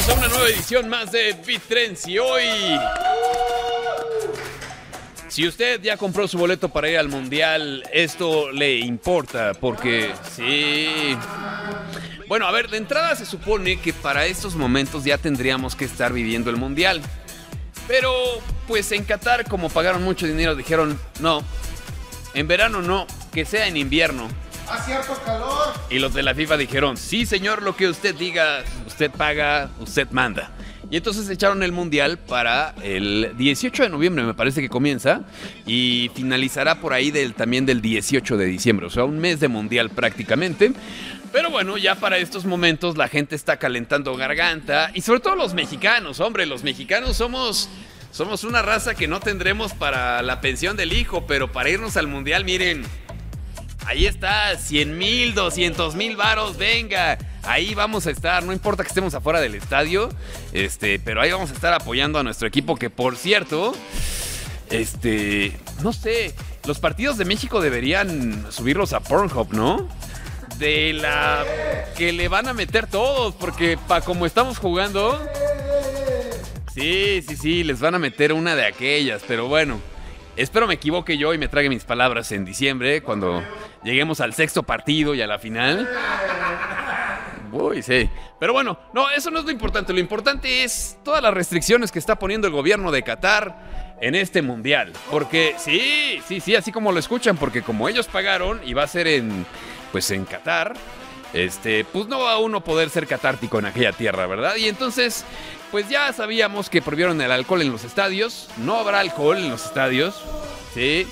Bienvenidos a una nueva edición más de Trends y hoy... Si usted ya compró su boleto para ir al Mundial, esto le importa porque sí... Bueno, a ver, de entrada se supone que para estos momentos ya tendríamos que estar viviendo el Mundial. Pero, pues en Qatar, como pagaron mucho dinero, dijeron, no, en verano no, que sea en invierno. Hace calor. Y los de la FIFA dijeron, sí señor, lo que usted diga, usted paga, usted manda. Y entonces echaron el mundial para el 18 de noviembre, me parece que comienza, y finalizará por ahí del, también del 18 de diciembre, o sea, un mes de mundial prácticamente. Pero bueno, ya para estos momentos la gente está calentando garganta, y sobre todo los mexicanos, hombre, los mexicanos somos... Somos una raza que no tendremos para la pensión del hijo, pero para irnos al mundial, miren, Ahí está, 100 mil, 200 mil varos, venga. Ahí vamos a estar, no importa que estemos afuera del estadio, este, pero ahí vamos a estar apoyando a nuestro equipo que por cierto, este, no sé, los partidos de México deberían subirlos a Pornhub, ¿no? De la que le van a meter todos, porque para como estamos jugando, sí, sí, sí, les van a meter una de aquellas, pero bueno. Espero me equivoque yo y me trague mis palabras en diciembre, cuando lleguemos al sexto partido y a la final. Uy, sí. Pero bueno, no, eso no es lo importante. Lo importante es todas las restricciones que está poniendo el gobierno de Qatar en este mundial. Porque sí, sí, sí, así como lo escuchan, porque como ellos pagaron y va a ser en, pues en Qatar, este, pues no va a uno poder ser catártico en aquella tierra, ¿verdad? Y entonces, pues ya sabíamos que prohibieron el alcohol en los estadios. No habrá alcohol en los estadios, ¿sí?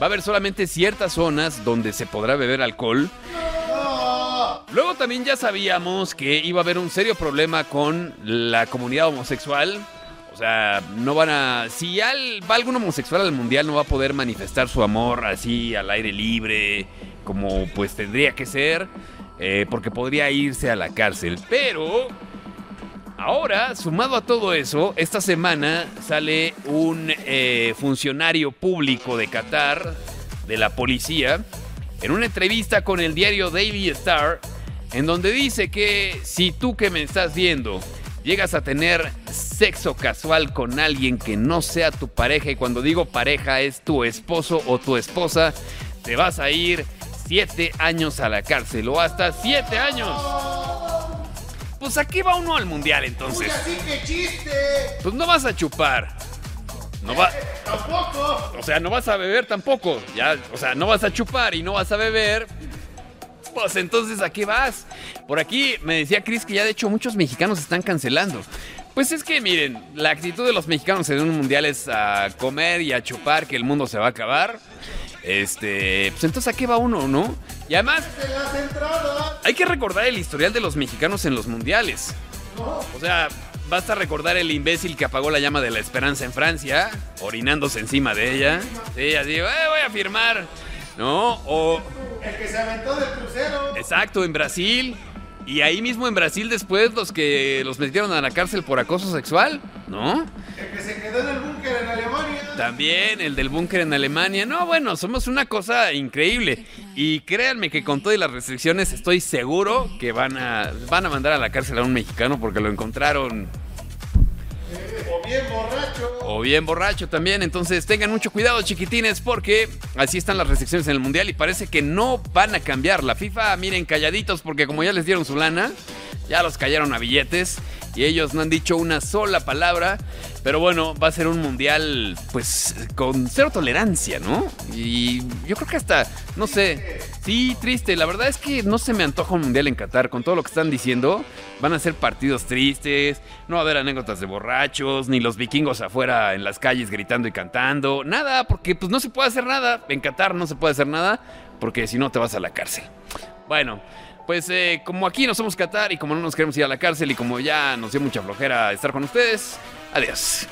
Va a haber solamente ciertas zonas donde se podrá beber alcohol. Luego también ya sabíamos que iba a haber un serio problema con la comunidad homosexual. O sea, no van a... Si va algún homosexual al mundial no va a poder manifestar su amor así al aire libre, como pues tendría que ser, eh, porque podría irse a la cárcel. Pero Ahora, sumado a todo eso, esta semana sale un eh, funcionario público de Qatar, de la policía, en una entrevista con el diario Daily Star, en donde dice que si tú que me estás viendo llegas a tener sexo casual con alguien que no sea tu pareja, y cuando digo pareja es tu esposo o tu esposa, te vas a ir siete años a la cárcel o hasta siete años pues aquí va uno al mundial entonces. así que chiste. Pues no vas a chupar. No va. tampoco. O sea, no vas a beber tampoco. Ya, o sea, no vas a chupar y no vas a beber. Pues entonces, ¿a qué vas? Por aquí me decía Chris que ya de hecho muchos mexicanos están cancelando. Pues es que miren, la actitud de los mexicanos en un mundial es a comer y a chupar que el mundo se va a acabar. Este, pues entonces a qué va uno, ¿no? Y además, hay que recordar el historial de los mexicanos en los mundiales. O sea, basta recordar el imbécil que apagó la llama de la esperanza en Francia, orinándose encima de ella. Sí, así, eh, voy a firmar. ¿No? O. El que se aventó del crucero. Exacto, en Brasil. Y ahí mismo en Brasil después los que los metieron a la cárcel por acoso sexual, ¿no? El que se quedó en el búnker en Alemania. También el del búnker en Alemania. No, bueno, somos una cosa increíble. Y créanme que con todas las restricciones estoy seguro que van a, van a mandar a la cárcel a un mexicano porque lo encontraron bien borracho. O bien borracho también. Entonces tengan mucho cuidado, chiquitines, porque así están las restricciones en el mundial y parece que no van a cambiar. La FIFA, miren, calladitos, porque como ya les dieron su lana, ya los callaron a billetes y ellos no han dicho una sola palabra. Pero bueno, va a ser un mundial pues con cero tolerancia, ¿no? Y yo creo que hasta, no sé, sí, triste. La verdad es que no se me antoja un mundial en Qatar con todo lo que están diciendo. Van a ser partidos tristes, no va a haber anécdotas de borrachos, ni los vikingos afuera en las calles gritando y cantando. Nada, porque pues no se puede hacer nada. En Qatar no se puede hacer nada porque si no te vas a la cárcel. Bueno, pues eh, como aquí no somos Qatar y como no nos queremos ir a la cárcel y como ya nos dio mucha flojera estar con ustedes, adiós.